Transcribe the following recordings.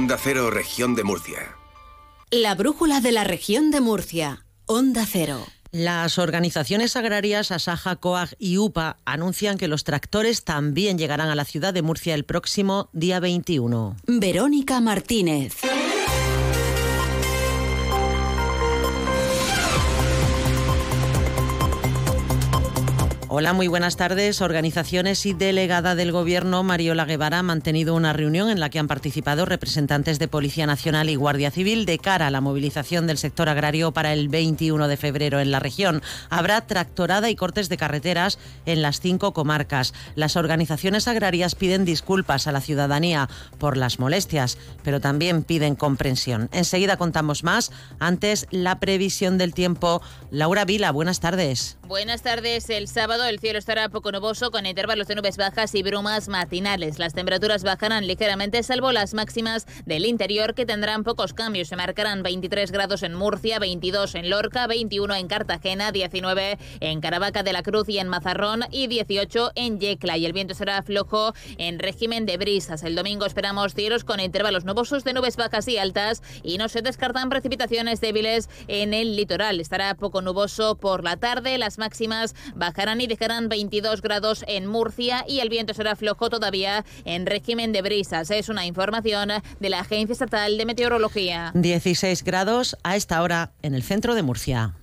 Onda Cero, región de Murcia. La brújula de la región de Murcia. Onda Cero. Las organizaciones agrarias Asaja, COAG y UPA anuncian que los tractores también llegarán a la ciudad de Murcia el próximo día 21. Verónica Martínez. Hola, muy buenas tardes. Organizaciones y delegada del Gobierno, Mariola Guevara, ha mantenido una reunión en la que han participado representantes de Policía Nacional y Guardia Civil de cara a la movilización del sector agrario para el 21 de febrero en la región. Habrá tractorada y cortes de carreteras en las cinco comarcas. Las organizaciones agrarias piden disculpas a la ciudadanía por las molestias, pero también piden comprensión. Enseguida contamos más. Antes, la previsión del tiempo. Laura Vila, buenas tardes. Buenas tardes. El sábado el cielo estará poco nuboso con intervalos de nubes bajas y brumas matinales. Las temperaturas bajarán ligeramente salvo las máximas del interior que tendrán pocos cambios. Se marcarán 23 grados en Murcia, 22 en Lorca, 21 en Cartagena, 19 en Caravaca de la Cruz y en Mazarrón y 18 en Yecla. Y el viento será flojo en régimen de brisas. El domingo esperamos cielos con intervalos nubosos de nubes bajas y altas y no se descartan precipitaciones débiles en el litoral. Estará poco nuboso por la tarde. Las máximas bajarán y dejarán 22 grados en Murcia y el viento será flojo todavía en régimen de brisas. Es una información de la Agencia Estatal de Meteorología. 16 grados a esta hora en el centro de Murcia.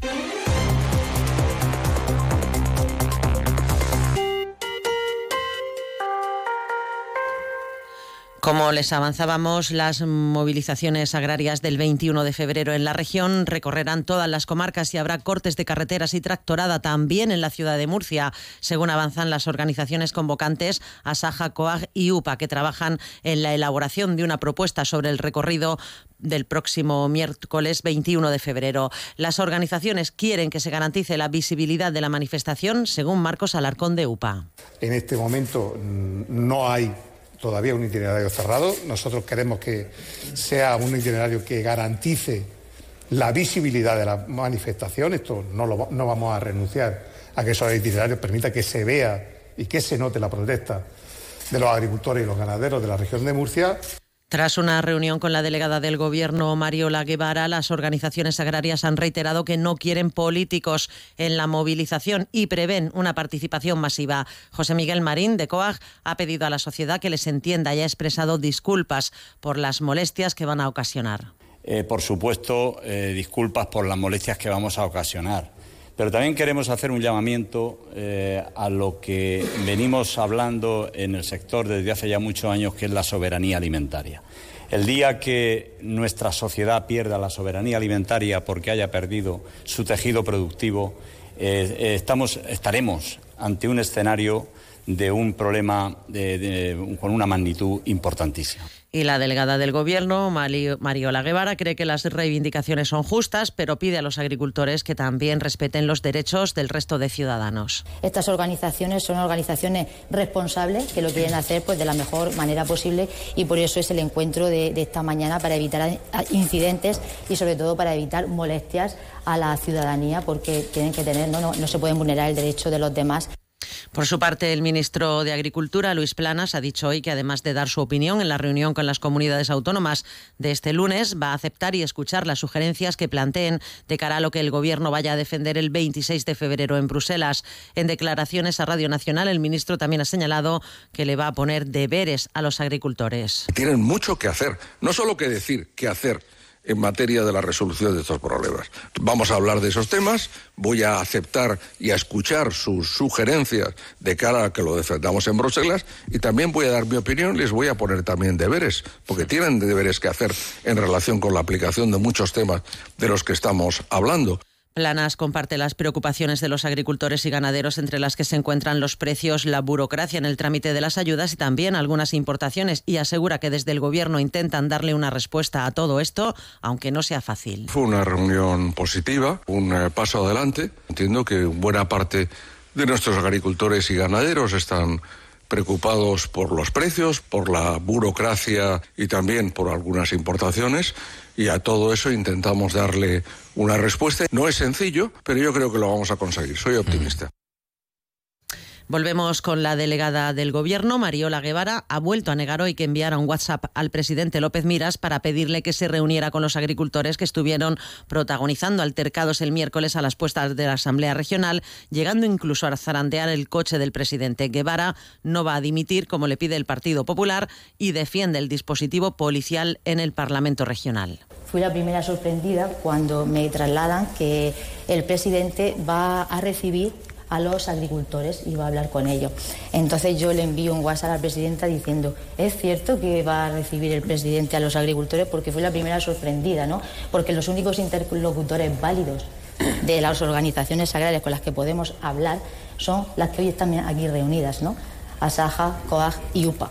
Como les avanzábamos, las movilizaciones agrarias del 21 de febrero en la región recorrerán todas las comarcas y habrá cortes de carreteras y tractorada también en la ciudad de Murcia, según avanzan las organizaciones convocantes Asaja, Coag y UPA, que trabajan en la elaboración de una propuesta sobre el recorrido del próximo miércoles 21 de febrero. Las organizaciones quieren que se garantice la visibilidad de la manifestación, según Marcos Alarcón de UPA. En este momento mm, no hay todavía un itinerario cerrado. Nosotros queremos que sea un itinerario que garantice la visibilidad de la manifestación. Esto no, lo, no vamos a renunciar a que esos itinerarios permita que se vea y que se note la protesta de los agricultores y los ganaderos de la región de Murcia. Tras una reunión con la delegada del Gobierno, Mariola Guevara, las organizaciones agrarias han reiterado que no quieren políticos en la movilización y prevén una participación masiva. José Miguel Marín, de COAG, ha pedido a la sociedad que les entienda y ha expresado disculpas por las molestias que van a ocasionar. Eh, por supuesto, eh, disculpas por las molestias que vamos a ocasionar. Pero también queremos hacer un llamamiento eh, a lo que venimos hablando en el sector desde hace ya muchos años, que es la soberanía alimentaria. El día que nuestra sociedad pierda la soberanía alimentaria porque haya perdido su tejido productivo, eh, eh, estaremos ante un escenario de un problema con una magnitud importantísima. Y la delegada del Gobierno, Mariola Guevara, cree que las reivindicaciones son justas, pero pide a los agricultores que también respeten los derechos del resto de ciudadanos. Estas organizaciones son organizaciones responsables que lo quieren hacer pues, de la mejor manera posible y por eso es el encuentro de, esta mañana para evitar incidentes y sobre todo para evitar molestias a la ciudadanía porque tienen que tener, no, no se pueden vulnerar el derecho de los demás. Por su parte, el ministro de Agricultura, Luis Planas, ha dicho hoy que además de dar su opinión en la reunión con las comunidades autónomas de este lunes, va a aceptar y escuchar las sugerencias que planteen de cara a lo que el Gobierno vaya a defender el 26 de febrero en Bruselas. En declaraciones a Radio Nacional, el ministro también ha señalado que le va a poner deberes a los agricultores. Tienen mucho que hacer, no solo que decir, que hacer en materia de la resolución de estos problemas. Vamos a hablar de esos temas, voy a aceptar y a escuchar sus sugerencias de cara a que lo defendamos en Bruselas y también voy a dar mi opinión les voy a poner también deberes, porque tienen deberes que hacer en relación con la aplicación de muchos temas de los que estamos hablando. Planas comparte las preocupaciones de los agricultores y ganaderos, entre las que se encuentran los precios, la burocracia en el trámite de las ayudas y también algunas importaciones, y asegura que desde el Gobierno intentan darle una respuesta a todo esto, aunque no sea fácil. Fue una reunión positiva, un eh, paso adelante. Entiendo que buena parte de nuestros agricultores y ganaderos están preocupados por los precios, por la burocracia y también por algunas importaciones y a todo eso intentamos darle una respuesta. No es sencillo, pero yo creo que lo vamos a conseguir. Soy optimista. Volvemos con la delegada del Gobierno, Mariola Guevara, ha vuelto a negar hoy que enviara un WhatsApp al presidente López Miras para pedirle que se reuniera con los agricultores que estuvieron protagonizando altercados el miércoles a las puestas de la Asamblea Regional, llegando incluso a zarandear el coche del presidente. Guevara no va a dimitir, como le pide el Partido Popular, y defiende el dispositivo policial en el Parlamento Regional. Fui la primera sorprendida cuando me trasladan que el presidente va a recibir a los agricultores y va a hablar con ellos. Entonces yo le envío un WhatsApp a la presidenta diciendo, ¿es cierto que va a recibir el presidente a los agricultores? Porque fue la primera sorprendida, ¿no? Porque los únicos interlocutores válidos de las organizaciones agrarias con las que podemos hablar son las que hoy están aquí reunidas, ¿no? Asaja, COAG y UPA.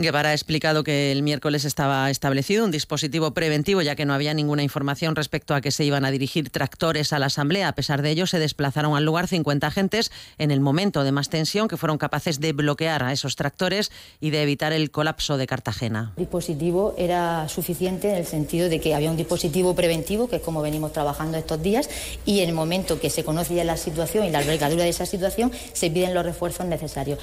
Guevara ha explicado que el miércoles estaba establecido un dispositivo preventivo, ya que no había ninguna información respecto a que se iban a dirigir tractores a la Asamblea. A pesar de ello, se desplazaron al lugar 50 agentes en el momento de más tensión que fueron capaces de bloquear a esos tractores y de evitar el colapso de Cartagena. El dispositivo era suficiente en el sentido de que había un dispositivo preventivo, que es como venimos trabajando estos días, y en el momento que se conoce ya la situación y la albergadura de esa situación, se piden los refuerzos necesarios.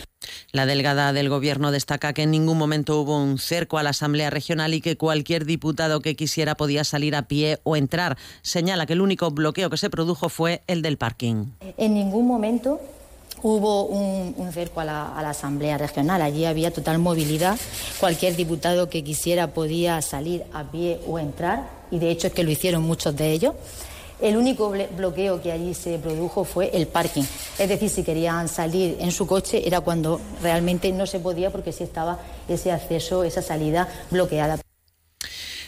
La delegada del Gobierno destaca que en ningún momento hubo un cerco a la Asamblea Regional y que cualquier diputado que quisiera podía salir a pie o entrar. Señala que el único bloqueo que se produjo fue el del parking. En ningún momento hubo un, cerco a la, a la, Asamblea Regional. Allí había total movilidad. Cualquier diputado que quisiera podía salir a pie o entrar, y de hecho es que lo hicieron muchos de ellos. El único bloqueo que allí se produjo fue el parking. Es decir, si querían salir en su coche era cuando realmente no se podía porque sí estaba ese acceso, esa salida bloqueada.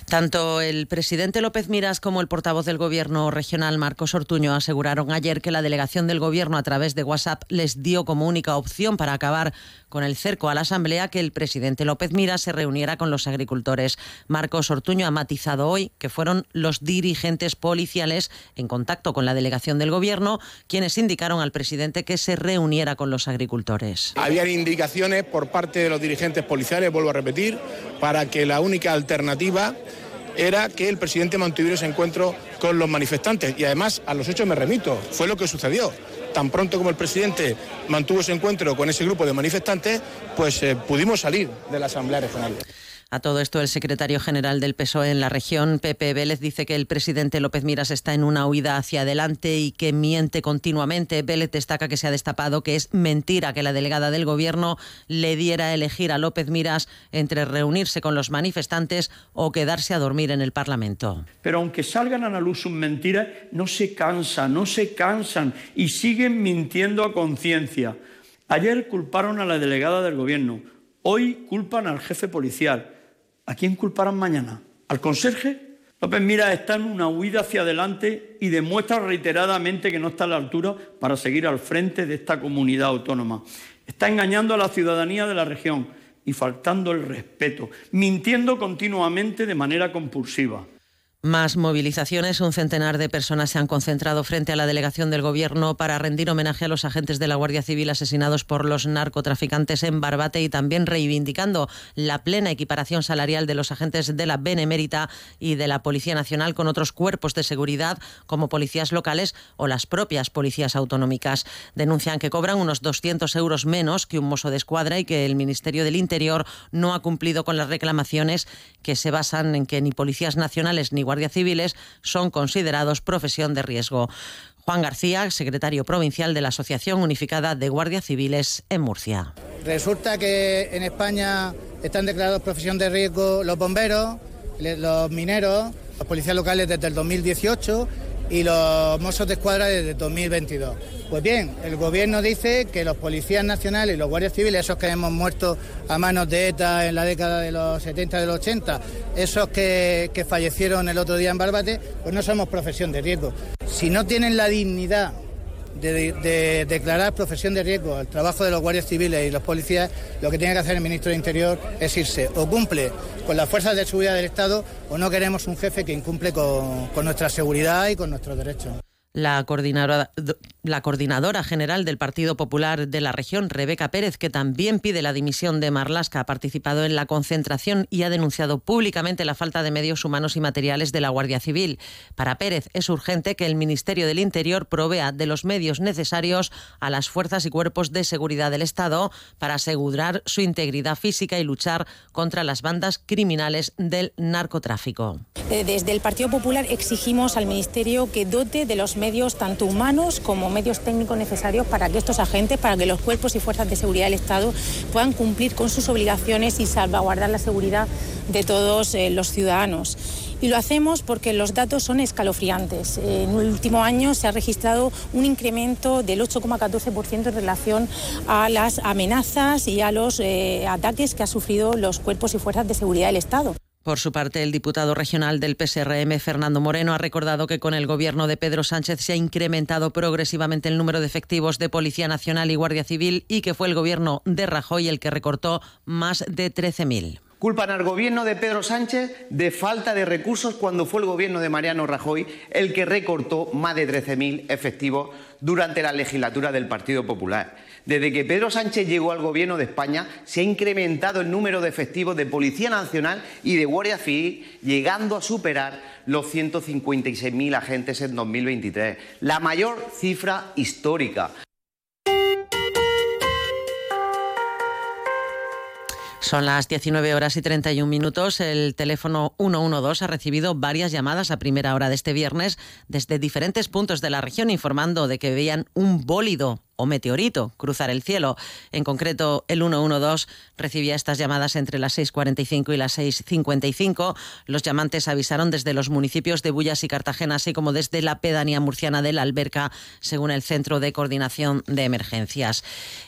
Tanto el presidente López Miras como el portavoz del Gobierno regional, Marcos Ortuño, aseguraron ayer que la delegación del Gobierno a través de WhatsApp les dio como única opción para acabar con el cerco a la Asamblea que el presidente López Miras se reuniera con los agricultores. Marcos Ortuño ha matizado hoy que fueron los dirigentes policiales en contacto con la delegación del Gobierno quienes indicaron al presidente que se reuniera con los agricultores. Habían indicaciones por parte de los dirigentes policiales, vuelvo a repetir, para que la única alternativa era que el presidente mantuviera ese encuentro con los manifestantes. Y además, a los hechos me remito, fue lo que sucedió. Tan pronto como el presidente mantuvo ese encuentro con ese grupo de manifestantes, pues eh, pudimos salir de la Asamblea Regional. A todo esto, el secretario general del PSOE en la región, Pepe Vélez, dice que el presidente López Miras está en una huida hacia adelante y que miente continuamente. Vélez destaca que se ha destapado que es mentira que la delegada del Gobierno le diera a elegir a López Miras entre reunirse con los manifestantes o quedarse a dormir en el Parlamento. Pero aunque salgan a la luz sus mentiras, no se cansan, no se cansan y siguen mintiendo a conciencia. Ayer culparon a la delegada del Gobierno, hoy culpan al jefe policial. ¿A quién culparán mañana? ¿Al conserje? López Mira está en una huida hacia adelante y demuestra reiteradamente que no está a la altura para seguir al frente de esta comunidad autónoma. Está engañando a la ciudadanía de la región y faltando el respeto, mintiendo continuamente de manera compulsiva. Más movilizaciones. Un centenar de personas se han concentrado frente a la delegación del Gobierno para rendir homenaje a los agentes de la Guardia Civil asesinados por los narcotraficantes en Barbate y también reivindicando la plena equiparación salarial de los agentes de la Benemérita y de la Policía Nacional con otros cuerpos de seguridad como policías locales o las propias policías autonómicas. Denuncian que cobran unos 200 euros menos que un mozo de escuadra y que el Ministerio del Interior no ha cumplido con las reclamaciones que se basan en que ni policías nacionales ni guardias civiles son considerados profesión de riesgo. Juan García, secretario provincial de la Asociación Unificada de Guardias Civiles en Murcia. Resulta que en España están declarados profesión de riesgo los bomberos, los mineros, los policías locales desde el 2018 y los mozos de escuadra desde 2022. Pues bien, el gobierno dice que los policías nacionales y los guardias civiles, esos que hemos muerto a manos de ETA en la década de los 70 y de los 80, esos que, que fallecieron el otro día en Barbate, pues no somos profesión de riesgo. Si no tienen la dignidad de, declarar profesión de riesgo al trabajo de los guardias civiles y los policías, lo que tiene que hacer el ministro de Interior es irse o cumple con las fuerzas de seguridad del Estado o no queremos un jefe que incumple con, con nuestra seguridad y con nuestros derechos. La coordinadora, la coordinadora general del Partido Popular de la región, Rebeca Pérez, que también pide la dimisión de Marlasca, ha participado en la concentración y ha denunciado públicamente la falta de medios humanos y materiales de la Guardia Civil. Para Pérez es urgente que el Ministerio del Interior provea de los medios necesarios a las fuerzas y cuerpos de seguridad del Estado para asegurar su integridad física y luchar contra las bandas criminales del narcotráfico. Eh, desde el Partido Popular exigimos al Ministerio que dote de los medios tanto humanos como medios técnicos necesarios para que estos agentes, para que los cuerpos y fuerzas de seguridad del Estado puedan cumplir con sus obligaciones y salvaguardar la seguridad de todos eh, los ciudadanos. Y lo hacemos porque los datos son escalofriantes. En el último año se ha registrado un incremento del 8,14% en relación a las amenazas y a los eh, ataques que han sufrido los cuerpos y fuerzas de seguridad del Estado. Por su parte, el diputado regional del PSRM, Fernando Moreno, ha recordado que con el gobierno de Pedro Sánchez se ha incrementado progresivamente el número de efectivos de Policía Nacional y Guardia Civil y que fue el gobierno de Rajoy el que recortó más de 13.000. Culpan al gobierno de Pedro Sánchez de falta de recursos cuando fue el gobierno de Mariano Rajoy el que recortó más de 13.000 efectivos durante la legislatura del Partido Popular. Desde que Pedro Sánchez llegó al gobierno de España, se ha incrementado el número de efectivos de Policía Nacional y de Guardia Civil, llegando a superar los 156.000 agentes en 2023, la mayor cifra histórica. Son las 19 horas y 31 minutos. El teléfono 112 ha recibido varias llamadas a primera hora de este viernes desde diferentes puntos de la región informando de que veían un bólido o meteorito cruzar el cielo. En concreto, el 112 recibía estas llamadas entre las 6.45 y las 6.55. Los llamantes avisaron desde los municipios de Bullas y Cartagena, así como desde la pedanía murciana de la Alberca, según el Centro de Coordinación de Emergencias.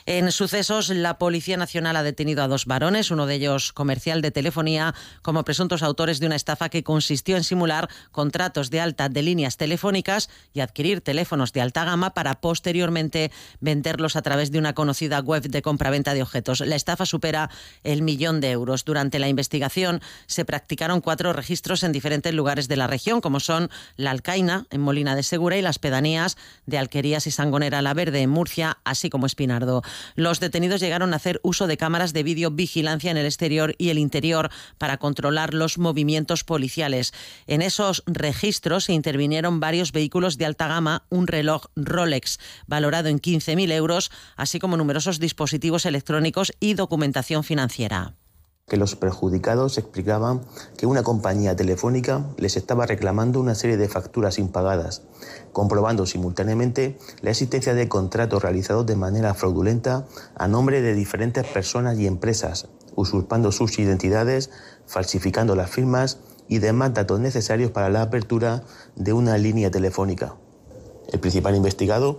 En sucesos, la Policía Nacional ha detenido a dos varones, uno de ellos comercial de telefonía, como presuntos autores de una estafa que consistió en simular contratos de alta de líneas telefónicas y adquirir teléfonos de alta gama para posteriormente venderlos a través de una conocida web de compraventa de objetos. La estafa supera el millón de euros. Durante la investigación se practicaron cuatro registros en diferentes lugares de la región, como son la Alcaina, en Molina de Segura, y las pedanías de Alquerías y Sangonera la Verde, en Murcia, así como Espinardo. Los detenidos llegaron a hacer uso de cámaras de videovigilancia en el exterior y el interior para controlar los movimientos policiales. En esos registros se intervinieron varios vehículos de alta gama, un reloj Rolex valorado en 15 mil euros, así como numerosos dispositivos electrónicos y documentación financiera que los perjudicados explicaban que una compañía telefónica les estaba reclamando una serie de facturas impagadas, comprobando simultáneamente la existencia de contratos realizados de manera fraudulenta a nombre de diferentes personas y empresas, usurpando sus identidades, falsificando las firmas y demás datos necesarios para la apertura de una línea telefónica. El principal investigado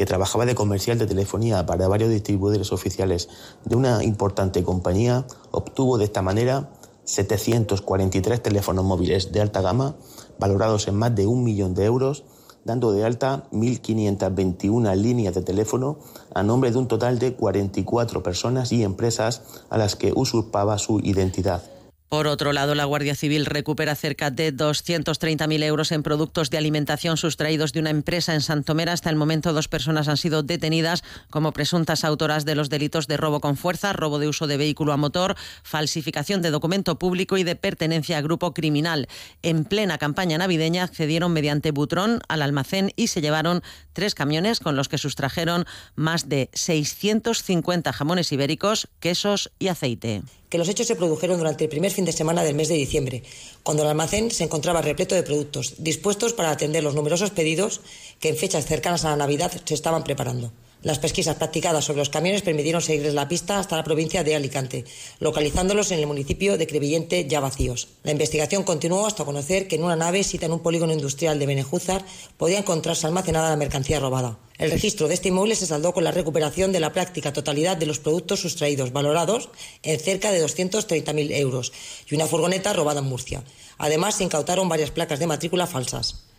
que trabajaba de comercial de telefonía para varios distribuidores oficiales de una importante compañía, obtuvo de esta manera 743 teléfonos móviles de alta gama, valorados en más de un millón de euros, dando de alta 1.521 líneas de teléfono a nombre de un total de 44 personas y empresas a las que usurpaba su identidad. Por otro lado, la Guardia Civil recupera cerca de 230.000 euros en productos de alimentación sustraídos de una empresa en Santomera. Hasta el momento, dos personas han sido detenidas como presuntas autoras de los delitos de robo con fuerza, robo de uso de vehículo a motor, falsificación de documento público y de pertenencia a grupo criminal. En plena campaña navideña accedieron mediante butrón al almacén y se llevaron tres camiones con los que sustrajeron más de 650 jamones ibéricos, quesos y aceite que los hechos se produjeron durante el primer fin de semana del mes de diciembre, cuando el almacén se encontraba repleto de productos, dispuestos para atender los numerosos pedidos que en fechas cercanas a la Navidad se estaban preparando. Las pesquisas practicadas sobre los camiones permitieron seguirles la pista hasta la provincia de Alicante, localizándolos en el municipio de Crevillente ya vacíos. La investigación continuó hasta conocer que en una nave cita en un polígono industrial de Benejúzar podía encontrarse almacenada la mercancía robada. El registro de este inmueble se saldó con la recuperación de la práctica totalidad de los productos sustraídos, valorados en cerca de 230.000 euros, y una furgoneta robada en Murcia. Además, se incautaron varias placas de matrícula falsas.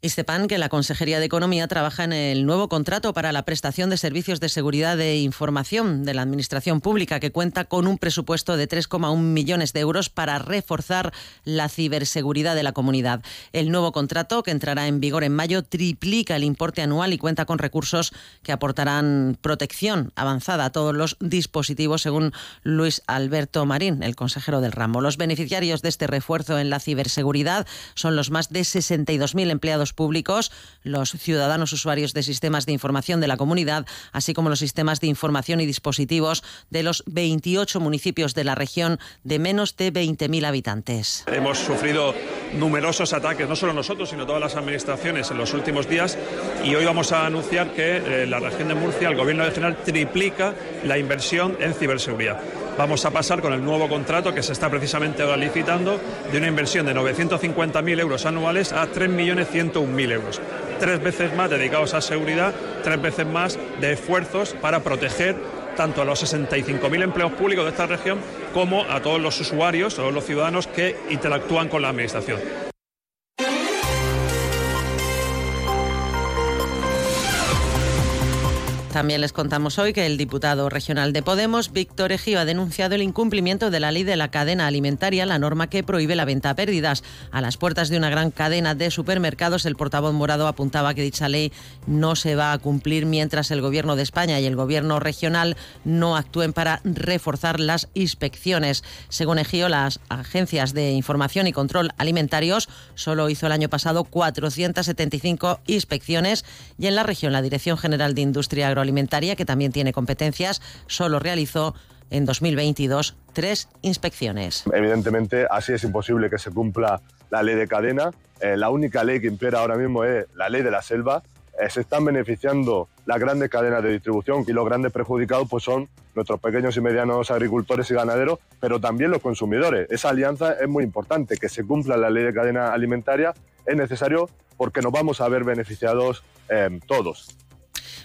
Y sepan que la Consejería de Economía trabaja en el nuevo contrato para la prestación de servicios de seguridad de información de la Administración Pública, que cuenta con un presupuesto de 3,1 millones de euros para reforzar la ciberseguridad de la comunidad. El nuevo contrato, que entrará en vigor en mayo, triplica el importe anual y cuenta con recursos que aportarán protección avanzada a todos los dispositivos, según Luis Alberto Marín, el consejero del ramo. Los beneficiarios de este refuerzo en la ciberseguridad son los más de 62.000 empleados públicos, los ciudadanos usuarios de sistemas de información de la comunidad, así como los sistemas de información y dispositivos de los 28 municipios de la región de menos de 20.000 habitantes. Hemos sufrido numerosos ataques, no solo nosotros, sino todas las administraciones en los últimos días y hoy vamos a anunciar que eh, la región de Murcia, el Gobierno regional, triplica la inversión en ciberseguridad vamos a pasar con el nuevo contrato que se está precisamente ahora licitando de una inversión de 950.000 euros anuales a 3.101.000 euros. Tres veces más dedicados a seguridad, tres veces más de esfuerzos para proteger tanto a los 65.000 empleos públicos de esta región como a todos los usuarios o los ciudadanos que interactúan con la Administración. También les contamos hoy que el diputado regional de Podemos, Víctor Ejío, ha denunciado el incumplimiento de la ley de la cadena alimentaria, la norma que prohíbe la venta a pérdidas. A las puertas de una gran cadena de supermercados, el portavoz morado apuntaba que dicha ley no se va a cumplir mientras el Gobierno de España y el Gobierno regional no actúen para reforzar las inspecciones. Según Ejío, las agencias de información y control alimentarios solo hizo el año pasado 475 inspecciones y en la región la Dirección General de Industria Agroalimentaria Alimentaria, que también tiene competencias, solo realizó en 2022 tres inspecciones. Evidentemente, así es imposible que se cumpla la ley de cadena. Eh, la única ley que impera ahora mismo es la ley de la selva. Eh, se están beneficiando las grandes cadenas de distribución y los grandes perjudicados pues son nuestros pequeños y medianos agricultores y ganaderos, pero también los consumidores. Esa alianza es muy importante, que se cumpla la ley de cadena alimentaria es necesario porque nos vamos a ver beneficiados eh, todos.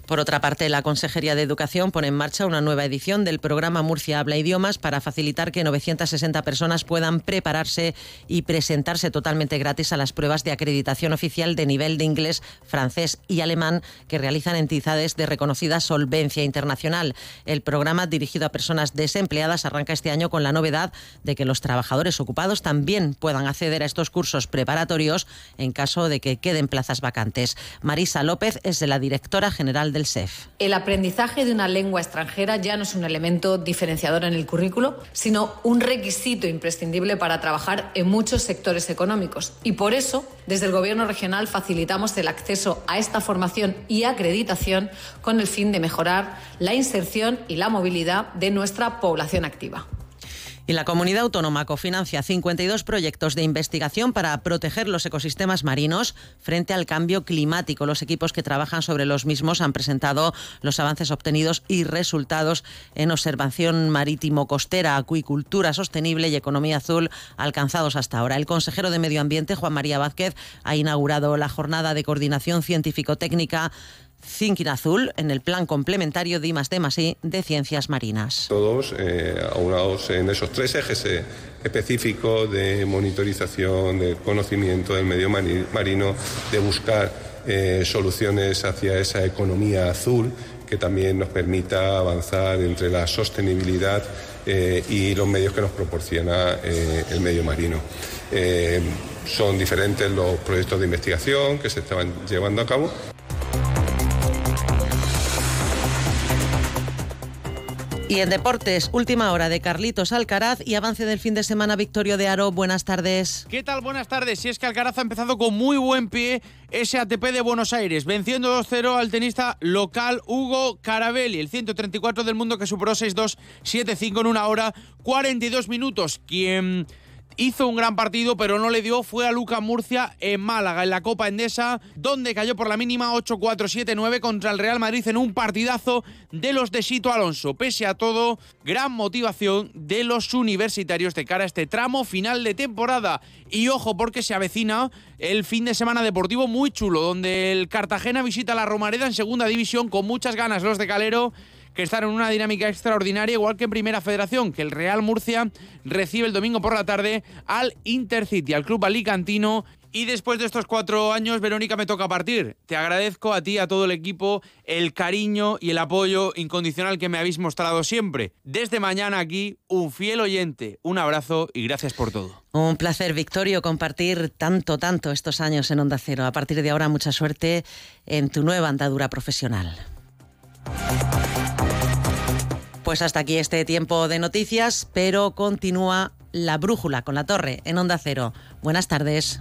Por otra parte, la Consejería de Educación pone en marcha una nueva edición del programa Murcia Habla Idiomas para facilitar que 960 personas puedan prepararse y presentarse totalmente gratis a las pruebas de acreditación oficial de nivel de inglés, francés y alemán que realizan entidades de reconocida solvencia internacional. El programa dirigido a personas desempleadas arranca este año con la novedad de que los trabajadores ocupados también puedan acceder a estos cursos preparatorios en caso de que queden plazas vacantes. Marisa López es la directora general SEF. El aprendizaje de una lengua extranjera ya no es un elemento diferenciador en el currículo, sino un requisito imprescindible para trabajar en muchos sectores económicos. Y por eso, desde el Gobierno regional facilitamos el acceso a esta formación y acreditación con el fin de mejorar la inserción y la movilidad de nuestra población activa. Y la comunidad autónoma cofinancia 52 proyectos de investigación para proteger los ecosistemas marinos frente al cambio climático. Los equipos que trabajan sobre los mismos han presentado los avances obtenidos y resultados en observación marítimo-costera, acuicultura sostenible y economía azul alcanzados hasta ahora. El consejero de Medio Ambiente, Juan María Vázquez, ha inaugurado la jornada de coordinación científico-técnica Thinking Azul en el plan complementario de I+D+I de ciencias marinas. Todos eh, en esos tres ejes eh, específicos de monitorización, de conocimiento del medio marino, de buscar eh, soluciones hacia esa economía azul que también nos permita avanzar entre la sostenibilidad eh, y los medios que nos proporciona el medio marino. son diferentes los proyectos de investigación que se estaban llevando a cabo Y en deportes, última hora de Carlitos Alcaraz y avance del fin de semana Victorio de Aro. Buenas tardes. ¿Qué tal? Buenas tardes. Si es que Alcaraz ha empezado con muy buen pie ese ATP de Buenos Aires, venciendo 2-0 al tenista local Hugo Carabelli, el 134 del mundo que superó 6-2, 7-5 en una hora, 42 minutos. Quien hizo un gran partido, pero no le dio, fue a Luca Murcia en Málaga, en la Copa Endesa, donde cayó por la mínima 8-4-7-9 contra el Real Madrid en un partidazo de los de Sito Alonso. Pese a todo, gran motivación de los universitarios de cara a este tramo final de temporada. Y ojo, porque se avecina el fin de semana deportivo muy chulo, donde el Cartagena visita la Romareda en segunda división con muchas ganas los de Calero que están en una dinámica extraordinaria, igual que en Primera Federación, que el Real Murcia recibe el domingo por la tarde al Intercity, al club alicantino Y después de estos cuatro años, Verónica, me toca partir. Te agradezco a ti, a todo el equipo, el cariño y el apoyo incondicional que me habéis mostrado siempre. Desde mañana aquí, un fiel oyente. Un abrazo y gracias por todo. Un placer, Victorio, compartir tanto, tanto estos años en Onda Cero. A partir de ahora, mucha suerte en tu nueva andadura profesional. Pues hasta aquí este tiempo de noticias, pero continúa la brújula con la torre en Onda Cero. Buenas tardes.